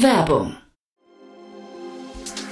Werbung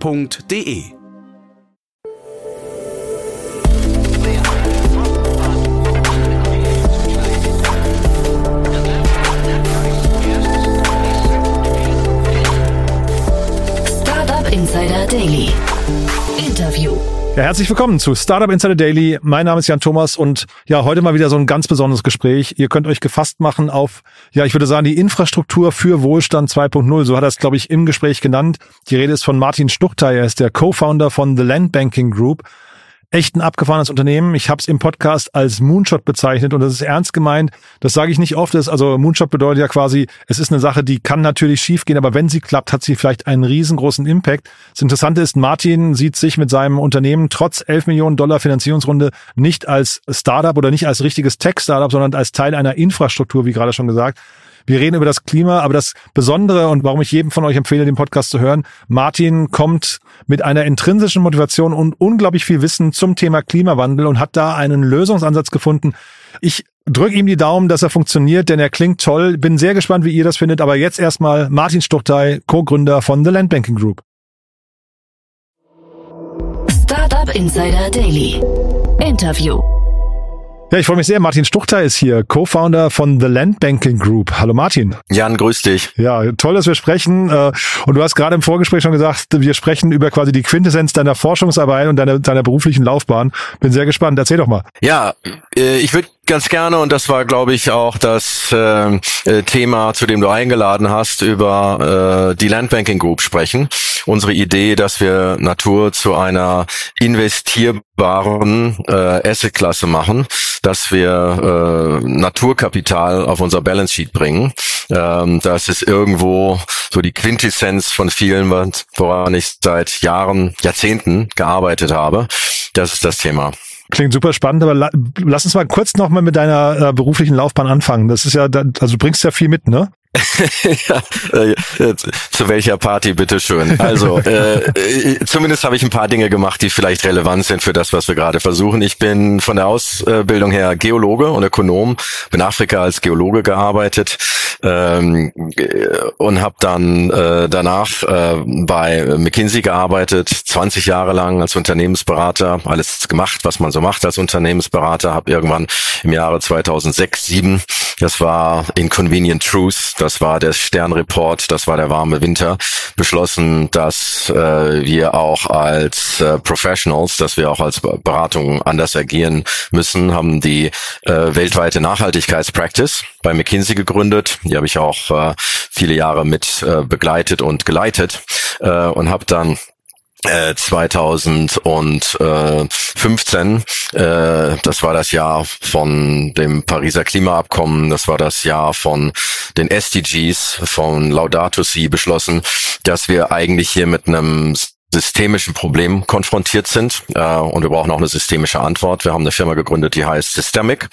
f.de. Insider Daily. Ja, herzlich willkommen zu Startup Insider Daily. Mein Name ist Jan Thomas und ja, heute mal wieder so ein ganz besonderes Gespräch. Ihr könnt euch gefasst machen auf, ja, ich würde sagen, die Infrastruktur für Wohlstand 2.0. So hat er es, glaube ich, im Gespräch genannt. Die Rede ist von Martin Stuchtey. Er ist der Co-Founder von The Land Banking Group echt ein abgefahrenes Unternehmen. Ich habe es im Podcast als Moonshot bezeichnet und das ist ernst gemeint. Das sage ich nicht oft. Das, also Moonshot bedeutet ja quasi, es ist eine Sache, die kann natürlich schiefgehen, aber wenn sie klappt, hat sie vielleicht einen riesengroßen Impact. Das Interessante ist, Martin sieht sich mit seinem Unternehmen trotz 11 Millionen Dollar Finanzierungsrunde nicht als Startup oder nicht als richtiges Tech-Startup, sondern als Teil einer Infrastruktur, wie gerade schon gesagt. Wir reden über das Klima, aber das Besondere und warum ich jedem von euch empfehle, den Podcast zu hören, Martin kommt mit einer intrinsischen Motivation und unglaublich viel Wissen zum Thema Klimawandel und hat da einen Lösungsansatz gefunden. Ich drücke ihm die Daumen, dass er funktioniert, denn er klingt toll. Bin sehr gespannt, wie ihr das findet, aber jetzt erstmal Martin Stuchtey, Co-Gründer von The Land Banking Group. Startup Insider Daily. Interview. Ja, ich freue mich sehr. Martin Stuchter ist hier, Co-Founder von The Land Banking Group. Hallo Martin. Jan, grüß dich. Ja, toll, dass wir sprechen. Äh, und du hast gerade im Vorgespräch schon gesagt, wir sprechen über quasi die Quintessenz deiner Forschungsarbeit und deiner, deiner beruflichen Laufbahn. Bin sehr gespannt. Erzähl doch mal. Ja, äh, ich würde ganz gerne, und das war, glaube ich, auch das äh, äh, Thema, zu dem du eingeladen hast, über äh, die Landbanking Group sprechen. Unsere Idee, dass wir Natur zu einer investierbaren äh, Assetklasse machen, dass wir äh, Naturkapital auf unser Balance Sheet bringen. Ähm, das ist irgendwo so die Quintessenz von vielen, woran ich seit Jahren, Jahrzehnten gearbeitet habe. Das ist das Thema. Klingt super spannend, aber la lass uns mal kurz nochmal mit deiner äh, beruflichen Laufbahn anfangen. Das ist ja, also du bringst ja viel mit, ne? äh, zu welcher Party, bitteschön. Also, äh, äh, zumindest habe ich ein paar Dinge gemacht, die vielleicht relevant sind für das, was wir gerade versuchen. Ich bin von der Ausbildung her Geologe und Ökonom, bin Afrika als Geologe gearbeitet ähm, und habe dann äh, danach äh, bei McKinsey gearbeitet, 20 Jahre lang als Unternehmensberater, alles gemacht, was man so macht als Unternehmensberater, habe irgendwann im Jahre 2006, 7, das war Inconvenient Truth, das war der Sternreport, das war der warme Winter, beschlossen, dass äh, wir auch als äh, Professionals, dass wir auch als Beratung anders agieren müssen, haben die äh, weltweite Nachhaltigkeitspractice bei McKinsey gegründet. Die habe ich auch äh, viele Jahre mit äh, begleitet und geleitet äh, und habe dann 2015, äh, äh, das war das Jahr von dem Pariser Klimaabkommen, das war das Jahr von den SDGs, von Laudato Si beschlossen, dass wir eigentlich hier mit einem systemischen Problem konfrontiert sind äh, und wir brauchen auch eine systemische Antwort. Wir haben eine Firma gegründet, die heißt Systemic,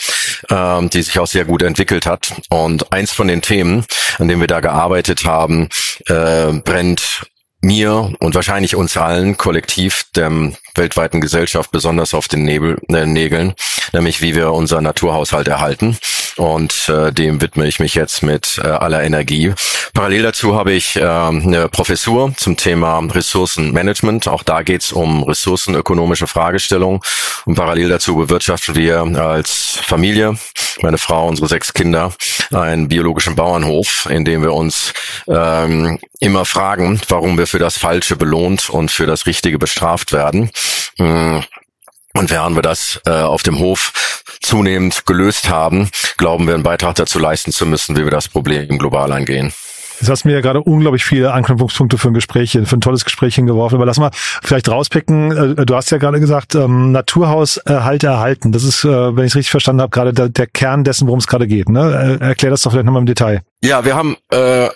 äh, die sich auch sehr gut entwickelt hat. Und eins von den Themen, an dem wir da gearbeitet haben, brennt mir und wahrscheinlich uns allen kollektiv der weltweiten Gesellschaft besonders auf den Nebel, äh, Nägeln, nämlich wie wir unser Naturhaushalt erhalten. Und äh, dem widme ich mich jetzt mit äh, aller Energie. Parallel dazu habe ich äh, eine Professur zum Thema Ressourcenmanagement. Auch da geht es um ressourcenökonomische Fragestellungen. Und parallel dazu bewirtschaften wir als Familie, meine Frau, unsere sechs Kinder, einen biologischen Bauernhof, in dem wir uns ähm, immer fragen, warum wir für das Falsche belohnt und für das Richtige bestraft werden. Mm. Und während wir das äh, auf dem Hof zunehmend gelöst haben, glauben wir einen Beitrag dazu leisten zu müssen, wie wir das Problem global angehen. Jetzt hast du mir ja gerade unglaublich viele Anknüpfungspunkte für ein Gespräch, für ein tolles Gespräch hingeworfen. Aber lass mal vielleicht rauspicken. Äh, du hast ja gerade gesagt, ähm, Naturhauserhalte erhalten. Das ist, äh, wenn ich es richtig verstanden habe, gerade der, der Kern dessen, worum es gerade geht. Ne? Erklär das doch vielleicht nochmal im Detail. Ja, wir haben äh,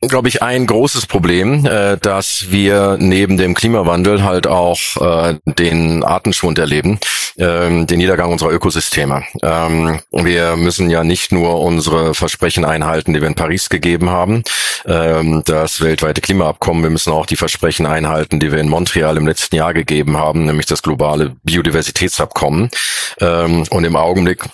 glaube ich, ein großes Problem, äh, dass wir neben dem Klimawandel halt auch äh, den Artenschwund erleben, äh, den Niedergang unserer Ökosysteme. Ähm, wir müssen ja nicht nur unsere Versprechen einhalten, die wir in Paris gegeben haben, ähm, das weltweite Klimaabkommen, wir müssen auch die Versprechen einhalten, die wir in Montreal im letzten Jahr gegeben haben, nämlich das globale Biodiversitätsabkommen. Ähm, und im Augenblick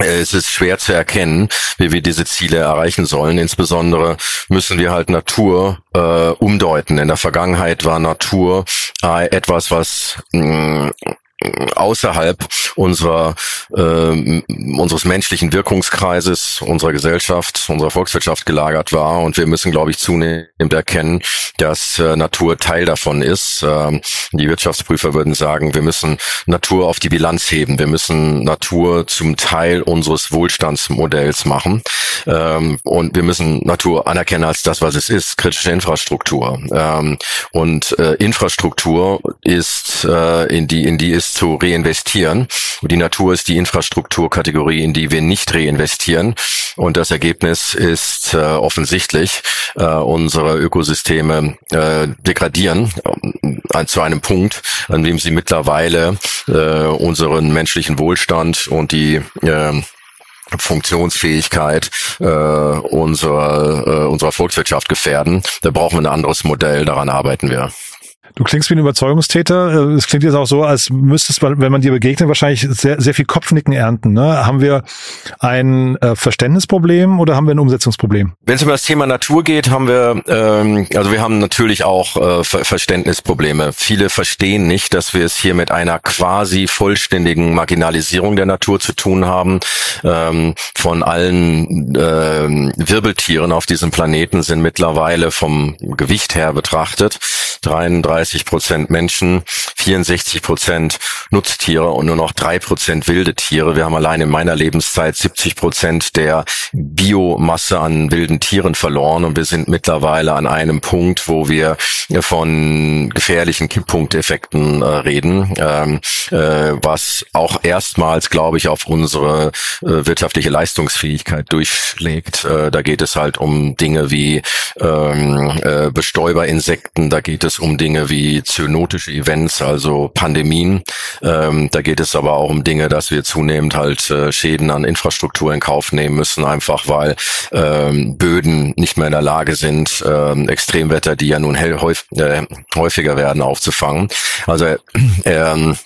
es ist schwer zu erkennen, wie wir diese Ziele erreichen sollen. Insbesondere müssen wir halt Natur äh, umdeuten. In der Vergangenheit war Natur äh, etwas, was mh, mm, außerhalb unserer äh, unseres menschlichen Wirkungskreises, unserer Gesellschaft, unserer Volkswirtschaft gelagert war. Und wir müssen, glaube ich, zunehmend erkennen, dass äh, Natur Teil davon ist. Ähm, die Wirtschaftsprüfer würden sagen, wir müssen Natur auf die Bilanz heben. Wir müssen Natur zum Teil unseres Wohlstandsmodells machen. Ähm, und wir müssen Natur anerkennen als das, was es ist, kritische Infrastruktur. Ähm, und äh, Infrastruktur ist äh, in die in die ist zu reinvestieren. Und die Natur ist die Infrastrukturkategorie, in die wir nicht reinvestieren. Und das Ergebnis ist äh, offensichtlich, äh, unsere Ökosysteme äh, degradieren äh, zu einem Punkt, an dem sie mittlerweile äh, unseren menschlichen Wohlstand und die äh, Funktionsfähigkeit äh, unserer, äh, unserer Volkswirtschaft gefährden. Da brauchen wir ein anderes Modell, daran arbeiten wir. Du klingst wie ein Überzeugungstäter. Es klingt jetzt auch so, als müsstest, wenn man dir begegnet, wahrscheinlich sehr, sehr viel Kopfnicken ernten. Ne? Haben wir ein äh, Verständnisproblem oder haben wir ein Umsetzungsproblem? Wenn es um das Thema Natur geht, haben wir, ähm, also wir haben natürlich auch äh, Ver Verständnisprobleme. Viele verstehen nicht, dass wir es hier mit einer quasi vollständigen Marginalisierung der Natur zu tun haben. Ähm, von allen äh, Wirbeltieren auf diesem Planeten sind mittlerweile vom Gewicht her betrachtet 33 35 Prozent Menschen, 64 Prozent Nutztiere und nur noch drei Prozent wilde Tiere. Wir haben allein in meiner Lebenszeit 70 Prozent der Biomasse an wilden Tieren verloren und wir sind mittlerweile an einem Punkt, wo wir von gefährlichen Kipppunkteffekten äh, reden, ähm, äh, was auch erstmals, glaube ich, auf unsere äh, wirtschaftliche Leistungsfähigkeit durchschlägt. Äh, da geht es halt um Dinge wie ähm, äh, Bestäuberinsekten, da geht es um Dinge wie zoonotische Events, also Pandemien. Ähm, da geht es aber auch um Dinge, dass wir zunehmend halt äh, Schäden an Infrastruktur in Kauf nehmen müssen, einfach weil ähm, Böden nicht mehr in der Lage sind, ähm, Extremwetter, die ja nun häufig, äh, häufiger werden, aufzufangen. Also ähm,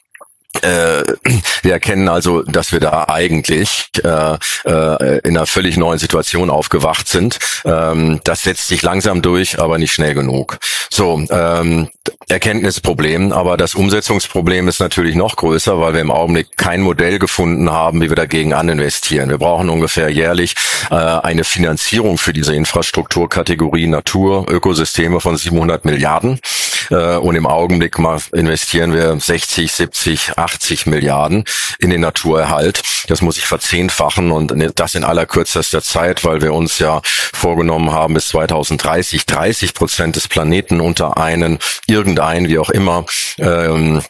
äh, wir erkennen also, dass wir da eigentlich äh, äh, in einer völlig neuen Situation aufgewacht sind. Ähm, das setzt sich langsam durch, aber nicht schnell genug. So, ähm, Erkenntnisproblem, aber das Umsetzungsproblem ist natürlich noch größer, weil wir im Augenblick kein Modell gefunden haben, wie wir dagegen aninvestieren. Wir brauchen ungefähr jährlich äh, eine Finanzierung für diese Infrastrukturkategorie Natur, Ökosysteme von 700 Milliarden. Äh, und im Augenblick investieren wir 60, 70, 80 Milliarden in den Naturerhalt. Das muss sich verzehnfachen und das in allerkürzester Zeit, weil wir uns ja vorgenommen haben, bis 2030 30 Prozent des Planeten unter einen irgendein, wie auch immer, ähm,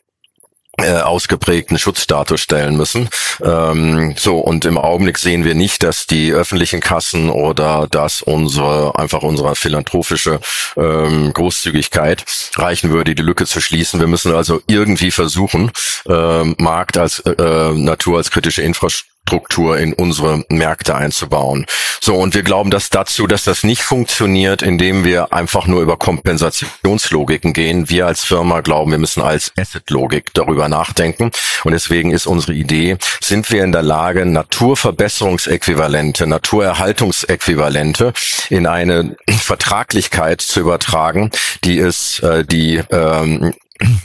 äh, ausgeprägten Schutzstatus stellen müssen. Ähm, so und im Augenblick sehen wir nicht, dass die öffentlichen Kassen oder dass unsere einfach unsere philanthropische ähm, Großzügigkeit reichen würde, die Lücke zu schließen. Wir müssen also irgendwie versuchen, äh, Markt als äh, Natur als kritische Infrastruktur Struktur in unsere Märkte einzubauen. So, und wir glauben dass dazu, dass das nicht funktioniert, indem wir einfach nur über Kompensationslogiken gehen. Wir als Firma glauben, wir müssen als Asset-Logik darüber nachdenken. Und deswegen ist unsere Idee, sind wir in der Lage, Naturverbesserungsäquivalente, Naturerhaltungsäquivalente in eine Vertraglichkeit zu übertragen, die es, äh, die ähm,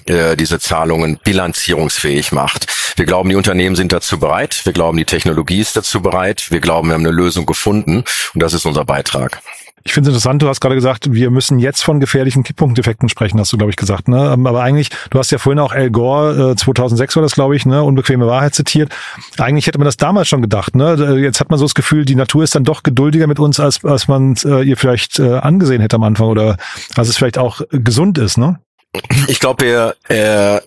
äh, diese Zahlungen bilanzierungsfähig macht. Wir glauben, die Unternehmen sind dazu bereit. Wir glauben, die Technologie ist dazu bereit. Wir glauben, wir haben eine Lösung gefunden und das ist unser Beitrag. Ich finde es interessant, du hast gerade gesagt, wir müssen jetzt von gefährlichen Kipppunkteffekten sprechen, hast du, glaube ich, gesagt. Ne? Aber eigentlich, du hast ja vorhin auch Al Gore, äh, 2006 war das, glaube ich, ne? unbequeme Wahrheit zitiert. Eigentlich hätte man das damals schon gedacht. Ne? Jetzt hat man so das Gefühl, die Natur ist dann doch geduldiger mit uns, als, als man äh, ihr vielleicht äh, angesehen hätte am Anfang oder als es vielleicht auch gesund ist. Ne? Ich glaube, wir äh,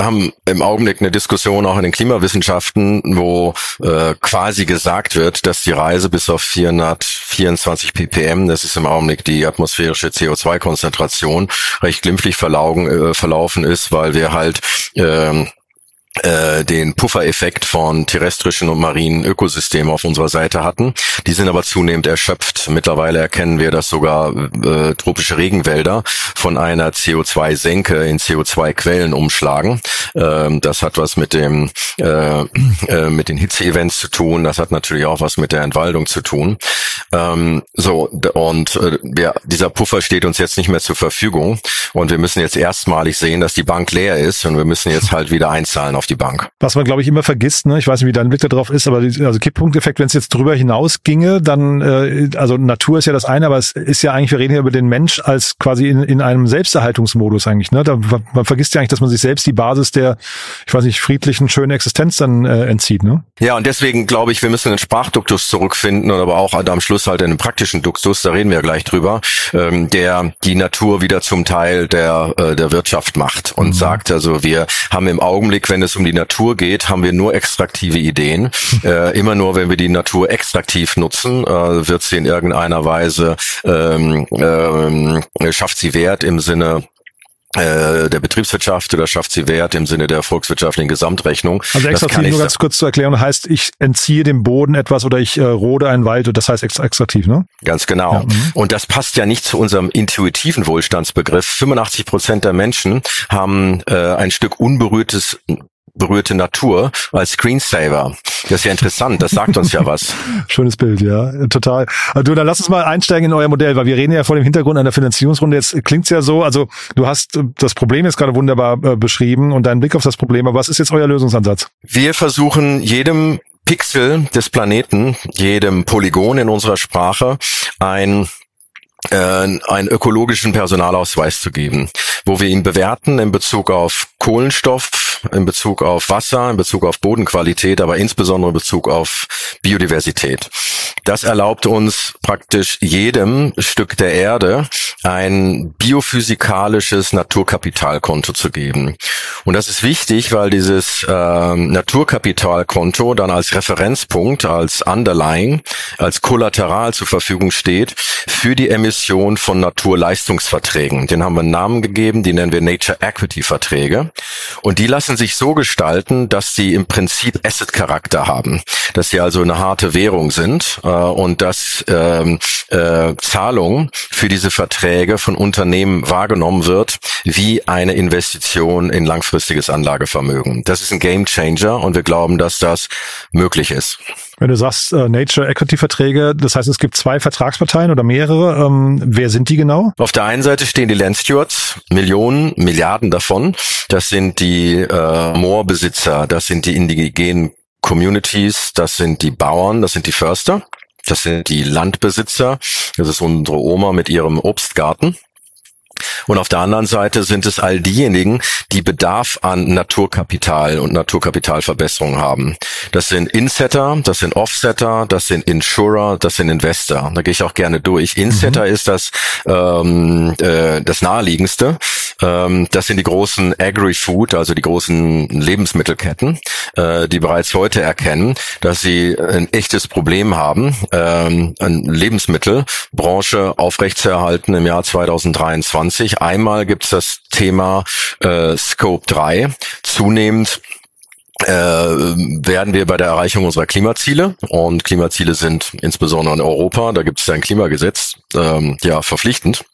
haben im Augenblick eine Diskussion auch in den Klimawissenschaften, wo äh, quasi gesagt wird, dass die Reise bis auf 424 ppm, das ist im Augenblick die atmosphärische CO2-Konzentration, recht glimpflich verlaufen, äh, verlaufen ist, weil wir halt äh, den Puffereffekt von terrestrischen und marinen Ökosystemen auf unserer Seite hatten. Die sind aber zunehmend erschöpft. Mittlerweile erkennen wir, dass sogar äh, tropische Regenwälder von einer CO2-Senke in CO2-Quellen umschlagen. Ähm, das hat was mit dem äh, äh, mit den Hitze-Events zu tun. Das hat natürlich auch was mit der Entwaldung zu tun. Ähm, so und äh, ja, dieser Puffer steht uns jetzt nicht mehr zur Verfügung und wir müssen jetzt erstmalig sehen, dass die Bank leer ist und wir müssen jetzt halt wieder einzahlen auf die Bank. Was man, glaube ich, immer vergisst, ne? ich weiß nicht, wie dein Blick darauf ist, aber die, also Kipppunkteffekt, wenn es jetzt drüber hinaus ginge, dann, äh, also Natur ist ja das eine, aber es ist ja eigentlich, wir reden hier über den Mensch als quasi in, in einem Selbsterhaltungsmodus eigentlich. Ne? Da, man vergisst ja eigentlich, dass man sich selbst die Basis der, ich weiß nicht, friedlichen, schönen Existenz dann äh, entzieht. Ne? Ja, und deswegen glaube ich, wir müssen den Sprachduktus zurückfinden und aber auch am Schluss halt einen praktischen Duktus, da reden wir ja gleich drüber, ähm, der die Natur wieder zum Teil der, äh, der Wirtschaft macht und mhm. sagt, also wir haben im Augenblick, wenn es um die Natur geht, haben wir nur extraktive Ideen. äh, immer nur, wenn wir die Natur extraktiv nutzen, äh, wird sie in irgendeiner Weise, ähm, ähm, schafft sie Wert im Sinne äh, der Betriebswirtschaft oder schafft sie Wert im Sinne der volkswirtschaftlichen Gesamtrechnung. Also extraktiv, nur ganz kurz zu erklären, heißt, ich entziehe dem Boden etwas oder ich äh, rode einen Wald, das heißt extraktiv, ne? Ganz genau. Ja, mhm. und das passt ja nicht zu unserem intuitiven Wohlstandsbegriff. 85 Prozent der Menschen haben äh, ein Stück unberührtes berührte Natur als Screensaver. Das ist ja interessant, das sagt uns ja was. Schönes Bild, ja, total. Du, dann lass uns mal einsteigen in euer Modell, weil wir reden ja vor dem Hintergrund einer Finanzierungsrunde. Jetzt klingt's ja so, also du hast das Problem jetzt gerade wunderbar äh, beschrieben und deinen Blick auf das Problem, aber was ist jetzt euer Lösungsansatz? Wir versuchen jedem Pixel des Planeten, jedem Polygon in unserer Sprache ein äh, einen ökologischen Personalausweis zu geben, wo wir ihn bewerten in Bezug auf Kohlenstoff, in Bezug auf Wasser, in Bezug auf Bodenqualität, aber insbesondere in Bezug auf Biodiversität. Das erlaubt uns praktisch jedem Stück der Erde ein biophysikalisches Naturkapitalkonto zu geben. Und das ist wichtig, weil dieses äh, Naturkapitalkonto dann als Referenzpunkt, als Underlying, als Kollateral zur Verfügung steht für die Emission von Naturleistungsverträgen. Den haben wir einen Namen gegeben, die nennen wir Nature Equity Verträge. Und die lassen sich so gestalten, dass sie im Prinzip Asset-Charakter haben, dass sie also eine harte Währung sind äh, und dass ähm, äh, Zahlung für diese Verträge von Unternehmen wahrgenommen wird wie eine Investition in langfristiges Anlagevermögen. Das ist ein Game Changer und wir glauben, dass das möglich ist. Wenn du sagst äh, Nature Equity Verträge, das heißt, es gibt zwei Vertragsparteien oder mehrere. Ähm, wer sind die genau? Auf der einen Seite stehen die Land Stewards, Millionen, Milliarden davon. Das sind die äh, Moorbesitzer, das sind die indigenen Communities, das sind die Bauern, das sind die Förster. Das sind die Landbesitzer. Das ist unsere Oma mit ihrem Obstgarten. Und auf der anderen Seite sind es all diejenigen, die Bedarf an Naturkapital und Naturkapitalverbesserung haben. Das sind Insetter, das sind Offsetter, das sind Insurer, das sind Investor. Da gehe ich auch gerne durch. Insetter mhm. ist das ähm, äh, das naheliegendste. Ähm, das sind die großen Agri-Food, also die großen Lebensmittelketten, äh, die bereits heute erkennen, dass sie ein echtes Problem haben, ähm, eine Lebensmittelbranche aufrechtzuerhalten im Jahr 2023. Einmal gibt es das Thema äh, Scope 3. Zunehmend äh, werden wir bei der Erreichung unserer Klimaziele und Klimaziele sind insbesondere in Europa, da gibt es ein Klimagesetz, ähm, ja verpflichtend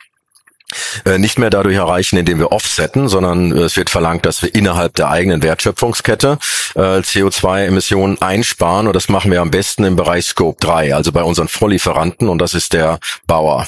nicht mehr dadurch erreichen, indem wir offsetten, sondern es wird verlangt, dass wir innerhalb der eigenen Wertschöpfungskette äh, CO2-Emissionen einsparen und das machen wir am besten im Bereich Scope 3, also bei unseren Vorlieferanten und das ist der Bauer.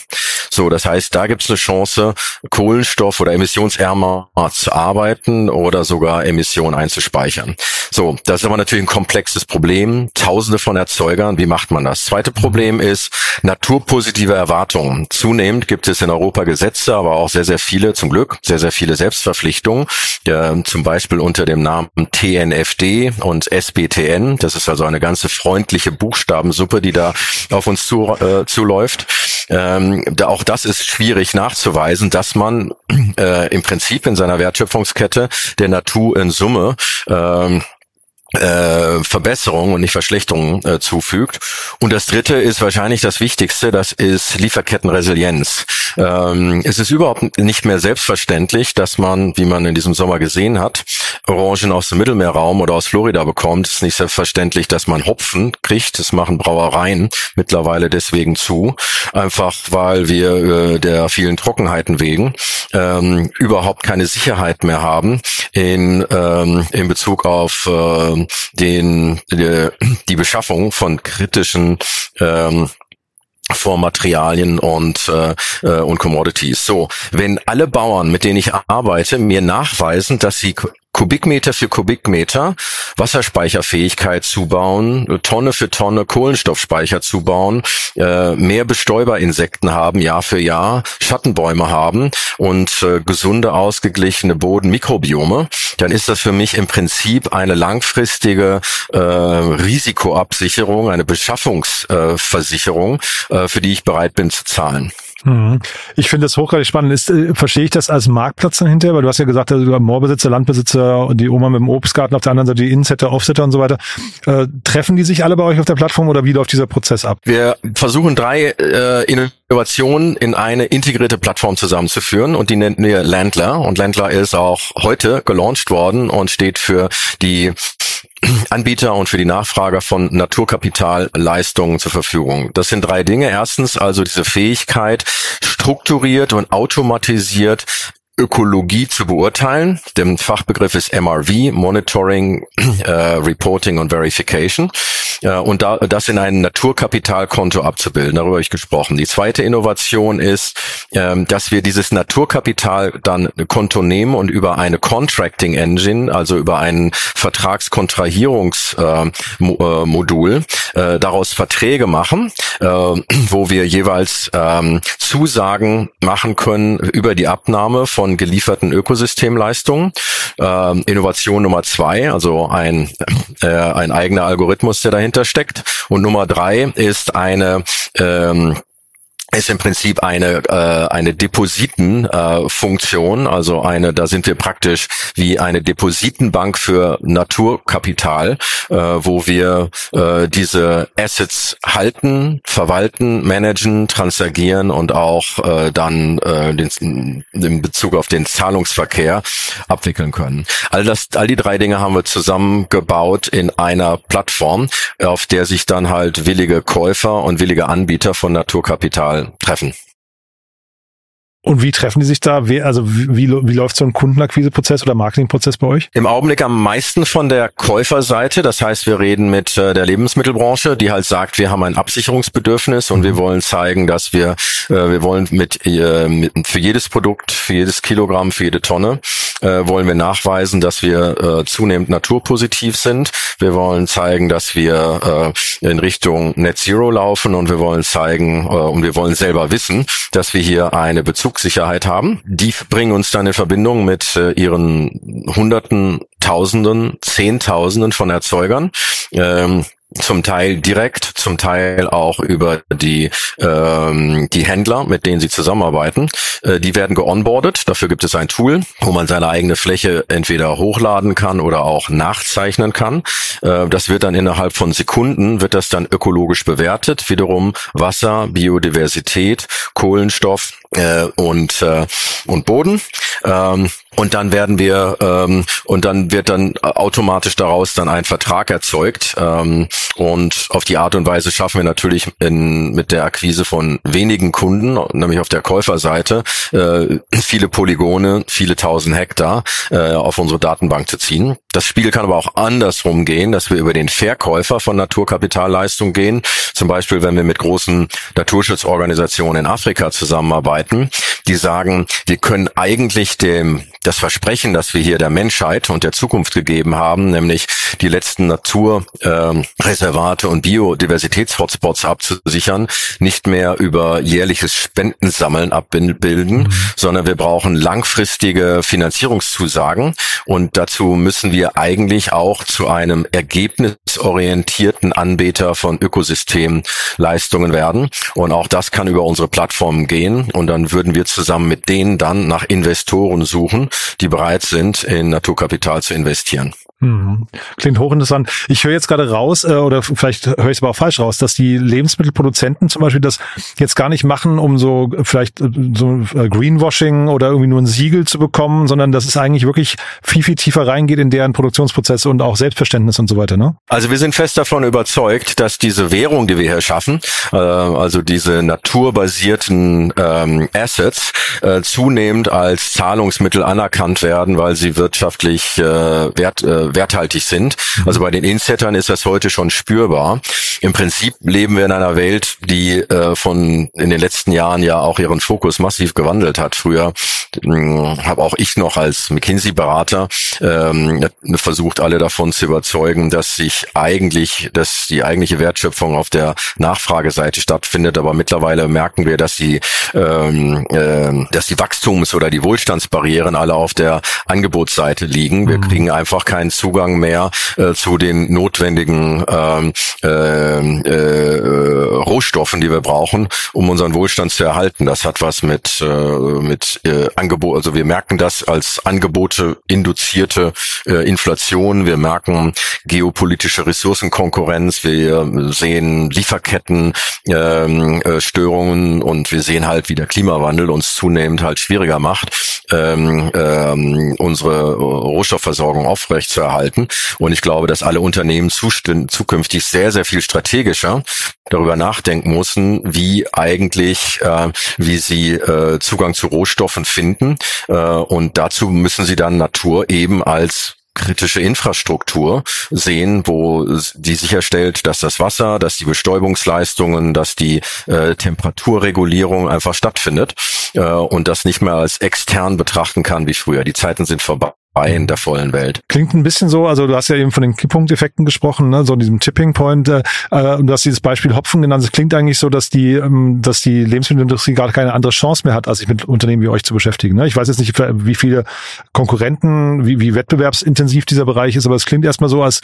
So, das heißt, da gibt es eine Chance, Kohlenstoff oder emissionsärmer zu arbeiten oder sogar Emissionen einzuspeichern. So, das ist aber natürlich ein komplexes Problem. Tausende von Erzeugern, wie macht man das? Zweite Problem ist naturpositive Erwartungen. Zunehmend gibt es in Europa Gesetze, Gesetze, aber auch sehr, sehr viele, zum Glück, sehr, sehr viele Selbstverpflichtungen, äh, zum Beispiel unter dem Namen TNFD und SBTN. Das ist also eine ganze freundliche Buchstabensuppe, die da auf uns zu, äh, zuläuft. Ähm, da, auch das ist schwierig nachzuweisen, dass man äh, im Prinzip in seiner Wertschöpfungskette der Natur in Summe ähm, äh, Verbesserungen und nicht Verschlechterungen äh, zufügt. Und das dritte ist wahrscheinlich das Wichtigste, das ist Lieferkettenresilienz. Ähm, es ist überhaupt nicht mehr selbstverständlich, dass man, wie man in diesem Sommer gesehen hat, Orangen aus dem Mittelmeerraum oder aus Florida bekommt. Es ist nicht selbstverständlich, dass man Hopfen kriegt. Das machen Brauereien mittlerweile deswegen zu. Einfach weil wir äh, der vielen Trockenheiten wegen ähm, überhaupt keine Sicherheit mehr haben in, ähm, in Bezug auf äh, den, die, die Beschaffung von kritischen ähm, Vormaterialien und äh, äh, und Commodities. So, wenn alle Bauern, mit denen ich arbeite, mir nachweisen, dass sie Kubikmeter für Kubikmeter Wasserspeicherfähigkeit zubauen, Tonne für Tonne Kohlenstoffspeicher zubauen, äh, mehr Bestäuberinsekten haben Jahr für Jahr, Schattenbäume haben und äh, gesunde, ausgeglichene Bodenmikrobiome, dann ist das für mich im Prinzip eine langfristige äh, Risikoabsicherung, eine Beschaffungsversicherung, äh, für die ich bereit bin zu zahlen. Mhm. Ich finde das hochgradig spannend. Ist, äh, verstehe ich das als Marktplatz dann hinterher? Weil du hast ja gesagt, also Moorbesitzer, Landbesitzer, die Oma mit dem Obstgarten, auf der anderen Seite die Insetter, Offsetter und so weiter. Äh, treffen die sich alle bei euch auf der Plattform oder wie läuft dieser Prozess ab? Wir versuchen drei äh, Innovationen in eine integrierte Plattform zusammenzuführen und die nennen wir Landler. Und Landler ist auch heute gelauncht worden und steht für die Anbieter und für die Nachfrager von Naturkapitalleistungen zur Verfügung. Das sind drei Dinge. Erstens also diese Fähigkeit, strukturiert und automatisiert Ökologie zu beurteilen. Der Fachbegriff ist MRV, Monitoring, äh, Reporting und Verification. Äh, und da, das in ein Naturkapitalkonto abzubilden. Darüber habe ich gesprochen. Die zweite Innovation ist, ähm, dass wir dieses Naturkapital dann Konto nehmen und über eine Contracting Engine, also über ein Vertragskontrahierungsmodul, äh, äh, daraus Verträge machen, äh, wo wir jeweils ähm, Zusagen machen können über die Abnahme von von gelieferten Ökosystemleistungen. Ähm, Innovation Nummer zwei, also ein, äh, ein eigener Algorithmus, der dahinter steckt. Und Nummer drei ist eine ähm, ist im Prinzip eine äh, eine Depositenfunktion, äh, also eine, da sind wir praktisch wie eine Depositenbank für Naturkapital, äh, wo wir äh, diese Assets halten, verwalten, managen, transagieren und auch äh, dann äh, den, in Bezug auf den Zahlungsverkehr abwickeln können. All das, all die drei Dinge haben wir zusammengebaut in einer Plattform, auf der sich dann halt willige Käufer und willige Anbieter von Naturkapital treffen. Und wie treffen die sich da? Wie, also wie, wie läuft so ein Kundenakquiseprozess oder Marketingprozess bei euch? Im Augenblick am meisten von der Käuferseite. Das heißt, wir reden mit äh, der Lebensmittelbranche, die halt sagt, wir haben ein Absicherungsbedürfnis und wir wollen zeigen, dass wir, äh, wir wollen mit, äh, mit für jedes Produkt, für jedes Kilogramm, für jede Tonne äh, wollen wir nachweisen, dass wir äh, zunehmend naturpositiv sind. Wir wollen zeigen, dass wir äh, in Richtung Net Zero laufen und wir wollen zeigen äh, und wir wollen selber wissen, dass wir hier eine Bezug Bezugssicherheit haben. Die bringen uns dann in Verbindung mit äh, ihren Hunderten, Tausenden, Zehntausenden von Erzeugern. Ähm, zum Teil direkt, zum Teil auch über die ähm, die Händler, mit denen sie zusammenarbeiten. Äh, die werden geonboardet. Dafür gibt es ein Tool, wo man seine eigene Fläche entweder hochladen kann oder auch nachzeichnen kann. Äh, das wird dann innerhalb von Sekunden wird das dann ökologisch bewertet. Wiederum Wasser, Biodiversität, Kohlenstoff äh, und äh, und Boden. Ähm, und dann werden wir ähm, und dann wird dann automatisch daraus dann ein Vertrag erzeugt ähm, und auf die Art und Weise schaffen wir natürlich in, mit der Akquise von wenigen Kunden, nämlich auf der Käuferseite, äh, viele Polygone, viele tausend Hektar äh, auf unsere Datenbank zu ziehen. Das Spiel kann aber auch andersrum gehen, dass wir über den Verkäufer von Naturkapitalleistung gehen. Zum Beispiel, wenn wir mit großen Naturschutzorganisationen in Afrika zusammenarbeiten, die sagen, wir können eigentlich dem, das Versprechen, das wir hier der Menschheit und der Zukunft gegeben haben, nämlich die letzten Naturreservate äh, und Biodiversitäts-Hotspots abzusichern, nicht mehr über jährliches Spendensammeln abbilden, mhm. sondern wir brauchen langfristige Finanzierungszusagen und dazu müssen wir eigentlich auch zu einem ergebnisorientierten Anbieter von Ökosystemleistungen werden und auch das kann über unsere Plattformen gehen und dann würden wir zusammen mit denen dann nach Investoren suchen, die bereit sind, in Naturkapital zu investieren. Hm. Klingt hochinteressant. Ich höre jetzt gerade raus, äh, oder vielleicht höre ich es aber auch falsch raus, dass die Lebensmittelproduzenten zum Beispiel das jetzt gar nicht machen, um so vielleicht äh, so äh, Greenwashing oder irgendwie nur ein Siegel zu bekommen, sondern dass es eigentlich wirklich viel, viel tiefer reingeht in deren Produktionsprozesse und auch Selbstverständnis und so weiter, ne? Also wir sind fest davon überzeugt, dass diese Währung, die wir hier schaffen, äh, also diese naturbasierten ähm, Assets, äh, zunehmend als Zahlungsmittel anerkannt werden, weil sie wirtschaftlich äh, wert, äh, werthaltig sind. Also bei den Insettern ist das heute schon spürbar. Im Prinzip leben wir in einer Welt, die äh, von in den letzten Jahren ja auch ihren Fokus massiv gewandelt hat. Früher hm, habe auch ich noch als McKinsey-Berater ähm, versucht, alle davon zu überzeugen, dass sich eigentlich, dass die eigentliche Wertschöpfung auf der Nachfrageseite stattfindet. Aber mittlerweile merken wir, dass die, ähm, äh, dass die Wachstums- oder die Wohlstandsbarrieren alle auf der Angebotsseite liegen. Wir mhm. kriegen einfach keinen Zugang mehr äh, zu den notwendigen ähm, äh, äh, Rohstoffen, die wir brauchen, um unseren Wohlstand zu erhalten. Das hat was mit äh, mit äh, Angebot, also wir merken das als Angebote induzierte äh, Inflation. Wir merken geopolitische Ressourcenkonkurrenz. Wir sehen Lieferketten ähm, äh, und wir sehen halt, wie der Klimawandel uns zunehmend halt schwieriger macht, ähm, ähm, unsere Rohstoffversorgung aufrechtzuerhalten erhalten. Und ich glaube, dass alle Unternehmen zukünftig sehr, sehr viel strategischer darüber nachdenken müssen, wie eigentlich, äh, wie sie äh, Zugang zu Rohstoffen finden. Äh, und dazu müssen sie dann Natur eben als kritische Infrastruktur sehen, wo die sicherstellt, dass das Wasser, dass die Bestäubungsleistungen, dass die äh, Temperaturregulierung einfach stattfindet äh, und das nicht mehr als extern betrachten kann wie früher. Die Zeiten sind vorbei in der vollen Welt. Klingt ein bisschen so, also du hast ja eben von den Kipppunkteffekten gesprochen, ne, so diesem Tipping Point, äh, und du hast dieses Beispiel Hopfen genannt. Es klingt eigentlich so, dass die, ähm, dass die Lebensmittelindustrie gar keine andere Chance mehr hat, als sich mit Unternehmen wie euch zu beschäftigen. Ne? Ich weiß jetzt nicht, wie viele Konkurrenten, wie, wie wettbewerbsintensiv dieser Bereich ist, aber es klingt erstmal so, als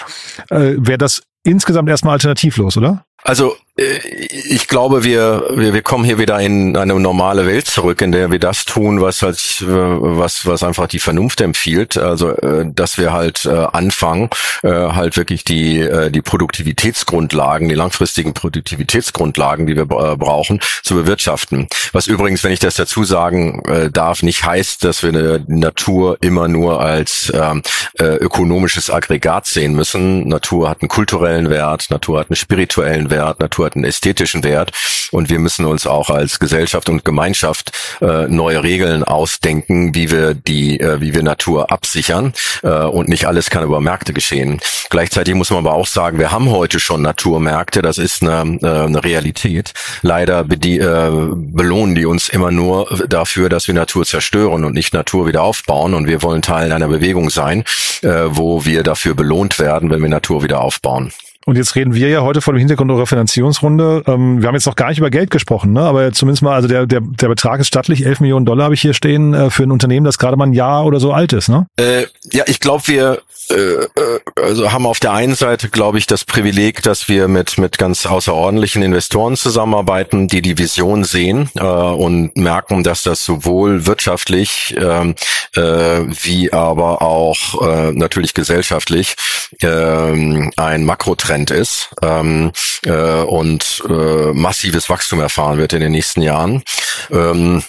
äh, wäre das insgesamt erstmal alternativlos, oder? Also äh, ich glaube, wir, wir, wir kommen hier wieder in eine normale Welt zurück, in der wir das tun, was halt, was, was einfach die Vernunft empfiehlt. Also, äh, dass wir halt äh, anfangen, halt wirklich die, die Produktivitätsgrundlagen, die langfristigen Produktivitätsgrundlagen, die wir brauchen, zu bewirtschaften. Was übrigens, wenn ich das dazu sagen darf, nicht heißt, dass wir eine Natur immer nur als ähm, ökonomisches Aggregat sehen müssen. Natur hat einen kulturellen Wert, Natur hat einen spirituellen Wert, Natur einen ästhetischen Wert und wir müssen uns auch als Gesellschaft und Gemeinschaft äh, neue Regeln ausdenken, wie wir die, äh, wie wir Natur absichern äh, und nicht alles kann über Märkte geschehen. Gleichzeitig muss man aber auch sagen, wir haben heute schon Naturmärkte, das ist eine, äh, eine Realität. Leider bedi äh, belohnen die uns immer nur dafür, dass wir Natur zerstören und nicht Natur wieder aufbauen und wir wollen Teil einer Bewegung sein, äh, wo wir dafür belohnt werden, wenn wir Natur wieder aufbauen. Und jetzt reden wir ja heute vor dem Hintergrund eurer Finanzierungsrunde. Ähm, wir haben jetzt noch gar nicht über Geld gesprochen, ne? aber zumindest mal, also der, der, der Betrag ist stattlich, 11 Millionen Dollar habe ich hier stehen äh, für ein Unternehmen, das gerade mal ein Jahr oder so alt ist. Ne? Äh, ja, ich glaube, wir äh, äh, also haben auf der einen Seite, glaube ich, das Privileg, dass wir mit, mit ganz außerordentlichen Investoren zusammenarbeiten, die die Vision sehen äh, und merken, dass das sowohl wirtschaftlich ähm, äh, wie aber auch äh, natürlich gesellschaftlich äh, ein Makrotrend Trend ist ähm, äh, und äh, massives Wachstum erfahren wird in den nächsten Jahren. Ähm,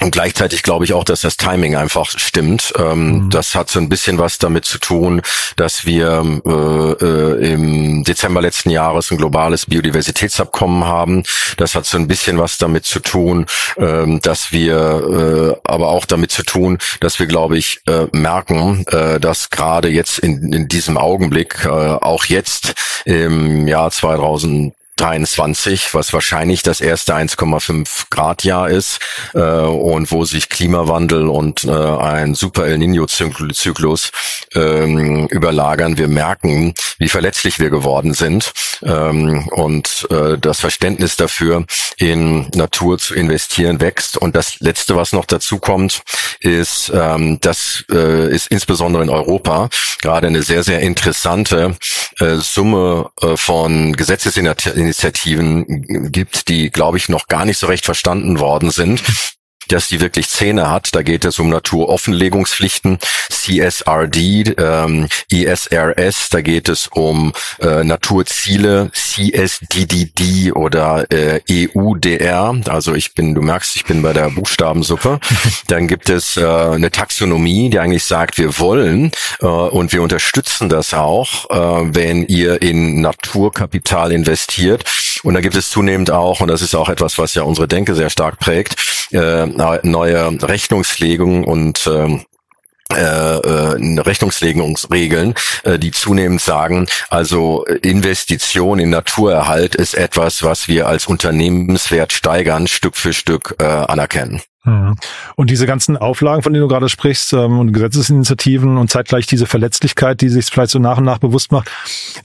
Und gleichzeitig glaube ich auch, dass das Timing einfach stimmt. Ähm, mhm. Das hat so ein bisschen was damit zu tun, dass wir äh, äh, im Dezember letzten Jahres ein globales Biodiversitätsabkommen haben. Das hat so ein bisschen was damit zu tun, ähm, dass wir äh, aber auch damit zu tun, dass wir, glaube ich, äh, merken, äh, dass gerade jetzt in, in diesem Augenblick, äh, auch jetzt im Jahr 2000 23, was wahrscheinlich das erste 1,5 Grad Jahr ist äh, und wo sich Klimawandel und äh, ein Super El Nino Zyklus ähm, überlagern. Wir merken, wie verletzlich wir geworden sind ähm, und äh, das Verständnis dafür, in Natur zu investieren, wächst. Und das Letzte, was noch dazu kommt, ist, ähm, das äh, ist insbesondere in Europa gerade eine sehr, sehr interessante äh, Summe äh, von Gesetzesinitiativen Initiativen gibt, die, glaube ich, noch gar nicht so recht verstanden worden sind dass die wirklich Zähne hat. Da geht es um Naturoffenlegungspflichten, CSRD, ähm, ISRS, da geht es um äh, Naturziele, CSDDD oder äh, EUDR. Also ich bin, du merkst, ich bin bei der Buchstabensuppe. Dann gibt es äh, eine Taxonomie, die eigentlich sagt, wir wollen äh, und wir unterstützen das auch, äh, wenn ihr in Naturkapital investiert. Und da gibt es zunehmend auch, und das ist auch etwas, was ja unsere Denke sehr stark prägt, äh, neue Rechnungslegung und ähm, äh, äh, Rechnungslegungsregeln, äh, die zunehmend sagen, also Investition in Naturerhalt ist etwas, was wir als Unternehmenswert steigern, Stück für Stück anerkennen. Mhm. Und diese ganzen Auflagen, von denen du gerade sprichst, ähm, und Gesetzesinitiativen und zeitgleich diese Verletzlichkeit, die sich vielleicht so nach und nach bewusst macht.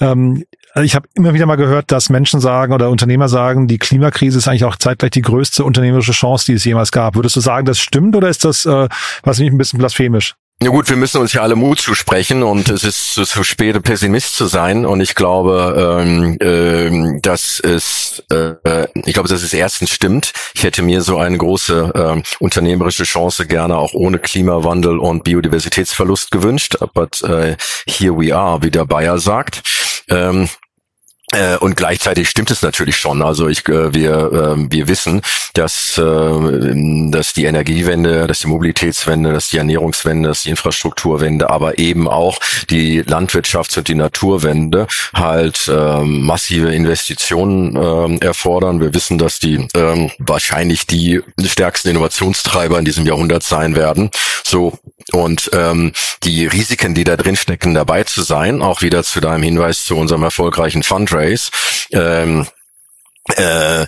Ähm, ich habe immer wieder mal gehört, dass Menschen sagen oder Unternehmer sagen, die Klimakrise ist eigentlich auch zeitgleich die größte unternehmerische Chance, die es jemals gab. Würdest du sagen, das stimmt oder ist das, äh, was nicht ein bisschen blasphemisch? Ja gut, wir müssen uns ja alle Mut zusprechen und es ist zu, zu spät, Pessimist zu sein. Und ich glaube, ähm, ähm, dass es, äh, ich glaube, dass es erstens stimmt. Ich hätte mir so eine große äh, unternehmerische Chance gerne auch ohne Klimawandel und Biodiversitätsverlust gewünscht. But uh, here we are, wie der Bayer sagt. Ähm, äh, und gleichzeitig stimmt es natürlich schon. Also ich, äh, wir, äh, wir wissen, dass, äh, dass die Energiewende, dass die Mobilitätswende, dass die Ernährungswende, dass die Infrastrukturwende, aber eben auch die Landwirtschafts- und die Naturwende halt äh, massive Investitionen erfordern. Wir wissen, dass die wahrscheinlich die stärksten Innovationstreiber in diesem Jahrhundert sein werden. So und ähm, die Risiken, die da drin stecken, dabei zu sein, auch wieder zu deinem Hinweis zu unserem erfolgreichen Fundraise, ähm, äh, äh,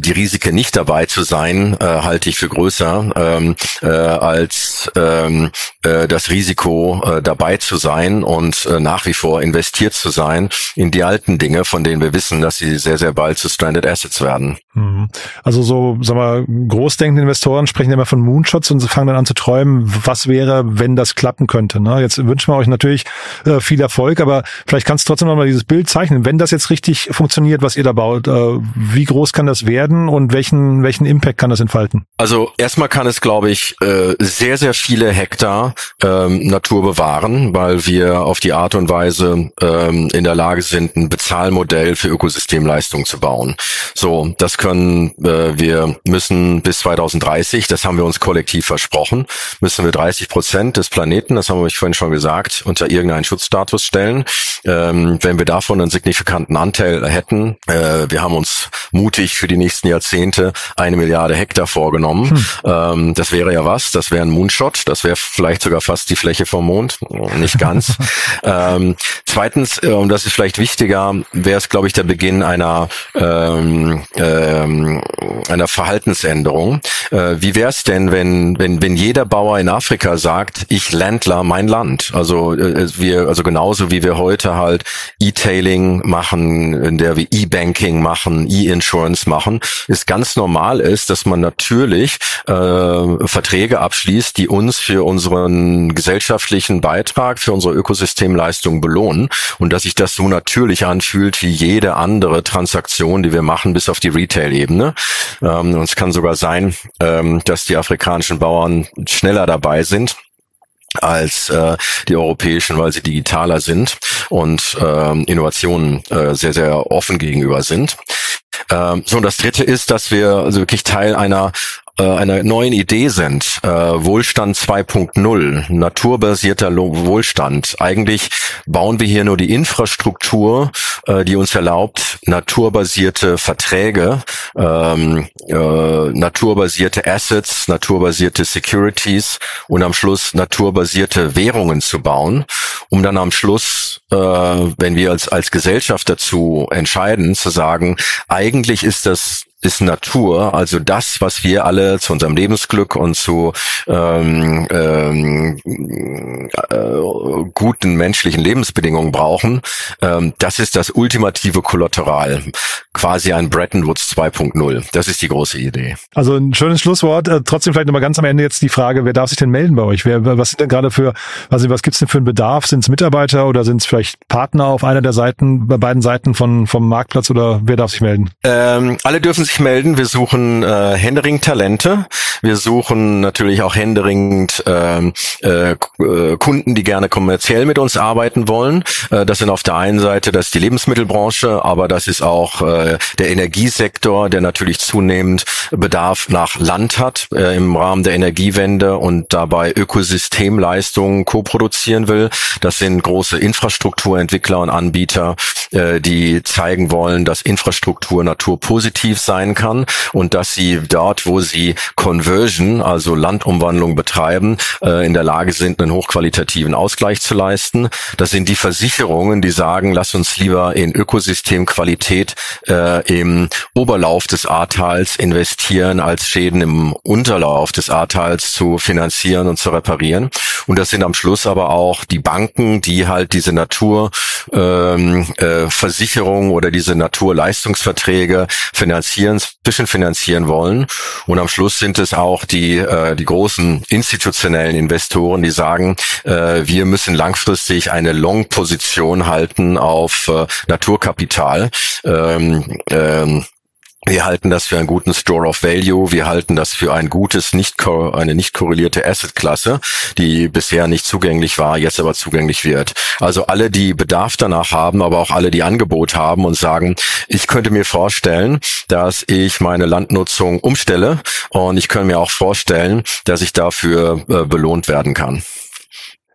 die Risiken nicht dabei zu sein, äh, halte ich für größer ähm, äh, als ähm, äh, das Risiko äh, dabei zu sein und äh, nach wie vor investiert zu sein in die alten Dinge, von denen wir wissen, dass sie sehr, sehr bald zu Stranded Assets werden. Mhm. Also so, sag mal, großdenkende Investoren sprechen immer von Moonshots und fangen dann an zu träumen, was wäre, wenn das klappen könnte. Ne? Jetzt wünschen wir euch natürlich äh, viel Erfolg, aber vielleicht kannst du trotzdem noch mal dieses Bild zeichnen. Wenn das jetzt richtig funktioniert, was ihr da baut, äh, wie groß kann das werden und welchen, welchen Impact kann das entfalten? Also erstmal kann es, glaube ich, äh, sehr, sehr viele Hektar ähm, Natur bewahren, weil wir auf die Art und Weise ähm, in der Lage sind, ein Bezahlmodell für Ökosystemleistung zu bauen. So, das können äh, wir müssen bis 2030, das haben wir uns kollektiv versprochen, müssen wir 30 Prozent des Planeten, das haben wir vorhin schon gesagt, unter irgendeinen Schutzstatus stellen. Ähm, wenn wir davon einen signifikanten Anteil hätten, äh, wir haben uns mutig für die nächsten Jahrzehnte eine Milliarde Hektar vorgenommen. Hm. Ähm, das wäre ja was, das wäre ein Moonshot, das wäre vielleicht sogar fast die Fläche vom Mond, nicht ganz. ähm, zweitens, äh, und das ist vielleicht wichtiger, wäre es, glaube ich, der Beginn einer ähm, ähm, einer Verhaltensänderung. Äh, wie wäre es denn, wenn wenn wenn jeder Bauer in Afrika sagt, ich Ländler mein Land? Also äh, wir also genauso wie wir heute halt E-Tailing machen, in der wir E-Banking machen, E-Insurance machen, ist ganz normal ist, dass man natürlich äh, Verträge abschließt, die uns für unseren gesellschaftlichen Beitrag, für unsere Ökosystemleistung belohnen und dass sich das so natürlich anfühlt wie jede andere Transaktion, die wir machen, bis auf die Retail-Ebene. Ähm, und es kann sogar sein, ähm, dass die afrikanischen Bauern schneller dabei sind als äh, die europäischen, weil sie digitaler sind und ähm, Innovationen äh, sehr, sehr offen gegenüber sind. Ähm, so, und das dritte ist, dass wir also wirklich Teil einer einer neuen Idee sind, äh, Wohlstand 2.0, naturbasierter Wohlstand. Eigentlich bauen wir hier nur die Infrastruktur, äh, die uns erlaubt, naturbasierte Verträge, ähm, äh, naturbasierte Assets, naturbasierte Securities und am Schluss naturbasierte Währungen zu bauen, um dann am Schluss, äh, wenn wir als, als Gesellschaft dazu entscheiden, zu sagen, eigentlich ist das ist Natur, also das, was wir alle zu unserem Lebensglück und zu ähm, ähm, äh, guten menschlichen Lebensbedingungen brauchen, ähm, das ist das ultimative Kollateral, quasi ein Bretton Woods 2.0. Das ist die große Idee. Also ein schönes Schlusswort. Äh, trotzdem vielleicht nochmal ganz am Ende jetzt die Frage, wer darf sich denn melden bei euch? Wer, was sind denn gerade für, also was gibt's denn für einen Bedarf? Sind es Mitarbeiter oder sind es vielleicht Partner auf einer der Seiten, bei beiden Seiten von vom Marktplatz oder wer darf sich melden? Ähm, alle dürfen sich melden. Wir suchen äh, händeringend Talente. Wir suchen natürlich auch händeringend äh, äh, Kunden, die gerne kommerziell mit uns arbeiten wollen. Äh, das sind auf der einen Seite das ist die Lebensmittelbranche, aber das ist auch äh, der Energiesektor, der natürlich zunehmend Bedarf nach Land hat äh, im Rahmen der Energiewende und dabei Ökosystemleistungen koproduzieren will. Das sind große Infrastrukturentwickler und Anbieter, äh, die zeigen wollen, dass Infrastruktur naturpositiv sein kann und dass sie dort, wo sie Conversion, also Landumwandlung betreiben, äh, in der Lage sind, einen hochqualitativen Ausgleich zu leisten. Das sind die Versicherungen, die sagen, lass uns lieber in Ökosystemqualität äh, im Oberlauf des Ahrtals investieren, als Schäden im Unterlauf des Ahrtals zu finanzieren und zu reparieren. Und das sind am Schluss aber auch die Banken, die halt diese Naturversicherung ähm, äh, oder diese Naturleistungsverträge finanzieren, zwischenfinanzieren wollen. Und am Schluss sind es auch die, äh, die großen institutionellen Investoren, die sagen, äh, wir müssen langfristig eine Long-Position halten auf äh, Naturkapital. Ähm, ähm, wir halten das für einen guten Store of Value. Wir halten das für ein gutes, nicht eine nicht korrelierte Asset-Klasse, die bisher nicht zugänglich war, jetzt aber zugänglich wird. Also alle, die Bedarf danach haben, aber auch alle, die Angebot haben und sagen, ich könnte mir vorstellen, dass ich meine Landnutzung umstelle und ich könnte mir auch vorstellen, dass ich dafür äh, belohnt werden kann.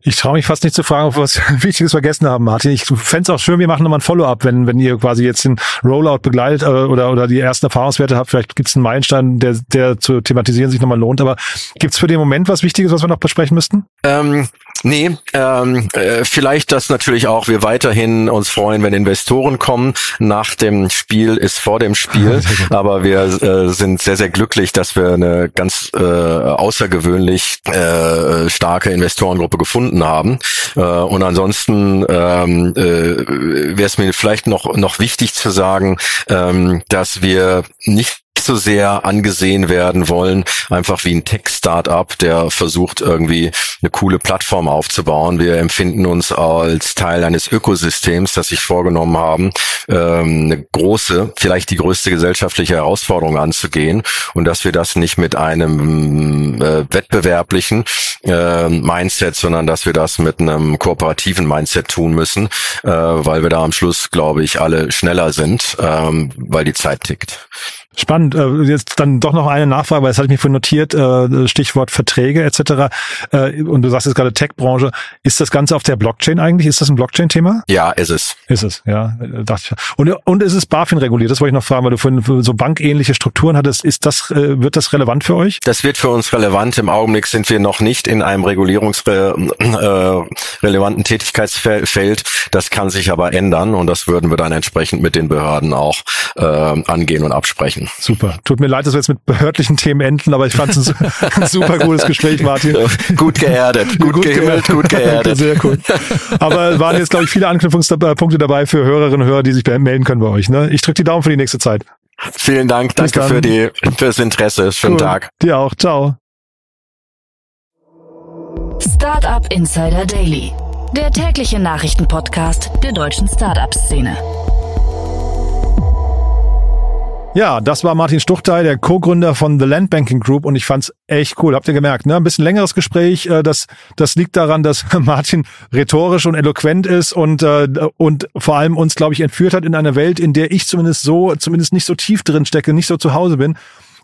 Ich traue mich fast nicht zu fragen, ob wir was Wichtiges vergessen haben, Martin. Ich fände es auch schön, wir machen nochmal ein Follow-up, wenn, wenn ihr quasi jetzt den Rollout begleitet äh, oder, oder die ersten Erfahrungswerte habt. Vielleicht gibt es einen Meilenstein, der, der zu thematisieren sich nochmal lohnt. Aber gibt es für den Moment was Wichtiges, was wir noch besprechen müssten? Ähm, Nee, ähm, äh, vielleicht, dass natürlich auch wir weiterhin uns freuen, wenn Investoren kommen. Nach dem Spiel ist vor dem Spiel, aber wir äh, sind sehr, sehr glücklich, dass wir eine ganz äh, außergewöhnlich äh, starke Investorengruppe gefunden haben. Äh, und ansonsten ähm, äh, wäre es mir vielleicht noch noch wichtig zu sagen, ähm, dass wir nicht so sehr angesehen werden wollen, einfach wie ein Tech-Startup, der versucht irgendwie eine coole Plattform aufzubauen. Wir empfinden uns als Teil eines Ökosystems, das sich vorgenommen haben, ähm, eine große, vielleicht die größte gesellschaftliche Herausforderung anzugehen und dass wir das nicht mit einem äh, wettbewerblichen äh, Mindset, sondern dass wir das mit einem kooperativen Mindset tun müssen, äh, weil wir da am Schluss, glaube ich, alle schneller sind, ähm, weil die Zeit tickt. Spannend. Äh, jetzt dann doch noch eine Nachfrage, weil das hatte ich mir vorhin notiert, äh, Stichwort Verträge etc. Äh, und du sagst jetzt gerade Tech-Branche. Ist das Ganze auf der Blockchain eigentlich? Ist das ein Blockchain-Thema? Ja, ist es. Ist es, ja. Dachte ich. Und, und ist es BaFin reguliert? Das wollte ich noch fragen, weil du vorhin so bankähnliche Strukturen hattest. Ist das, wird das relevant für euch? Das wird für uns relevant. Im Augenblick sind wir noch nicht in einem regulierungsrelevanten Tätigkeitsfeld. Das kann sich aber ändern und das würden wir dann entsprechend mit den Behörden auch äh, angehen und absprechen. Super. Tut mir leid, dass wir jetzt mit behördlichen Themen enden, aber ich fand es ein, super gutes Gespräch, Martin. Gut geerdet, gut, gut geerdet, gut geerdet. Sehr cool. Aber waren jetzt, glaube ich, viele Anknüpfungspunkte dabei für Hörerinnen und Hörer, die sich melden können bei euch. Ne? Ich drücke die Daumen für die nächste Zeit. Vielen Dank, danke für die fürs Interesse. Schönen cool. Tag. Dir auch. Ciao. Startup Insider Daily, der tägliche Nachrichtenpodcast der deutschen Startup-Szene. Ja, das war Martin Stuchtey, der Co-Gründer von The Land Banking Group und ich fand's echt cool. Habt ihr gemerkt, ne? Ein bisschen längeres Gespräch. Äh, das, das liegt daran, dass Martin rhetorisch und eloquent ist und, äh, und vor allem uns, glaube ich, entführt hat in eine Welt, in der ich zumindest so, zumindest nicht so tief drin stecke, nicht so zu Hause bin.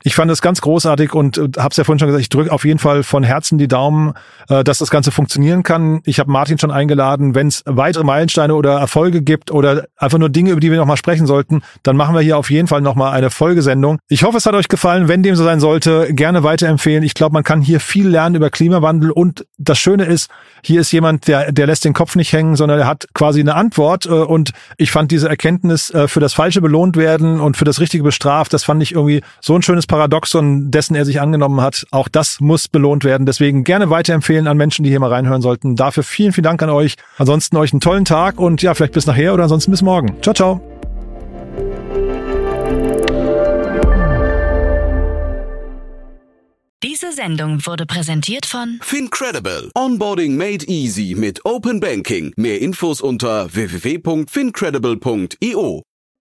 Ich fand es ganz großartig und äh, habe es ja vorhin schon gesagt, ich drücke auf jeden Fall von Herzen die Daumen, äh, dass das Ganze funktionieren kann. Ich habe Martin schon eingeladen, wenn es weitere Meilensteine oder Erfolge gibt oder einfach nur Dinge, über die wir nochmal sprechen sollten, dann machen wir hier auf jeden Fall nochmal eine Folgesendung. Ich hoffe, es hat euch gefallen. Wenn dem so sein sollte, gerne weiterempfehlen. Ich glaube, man kann hier viel lernen über Klimawandel und das Schöne ist, hier ist jemand, der, der lässt den Kopf nicht hängen, sondern er hat quasi eine Antwort äh, und ich fand diese Erkenntnis äh, für das Falsche belohnt werden und für das Richtige bestraft, das fand ich irgendwie so ein schönes Paradoxon, dessen er sich angenommen hat. Auch das muss belohnt werden. Deswegen gerne weiterempfehlen an Menschen, die hier mal reinhören sollten. Dafür vielen, vielen Dank an euch. Ansonsten euch einen tollen Tag und ja, vielleicht bis nachher oder ansonsten bis morgen. Ciao, ciao. Diese Sendung wurde präsentiert von Fincredible. Onboarding made easy mit Open Banking. Mehr Infos unter www.fincredible.io.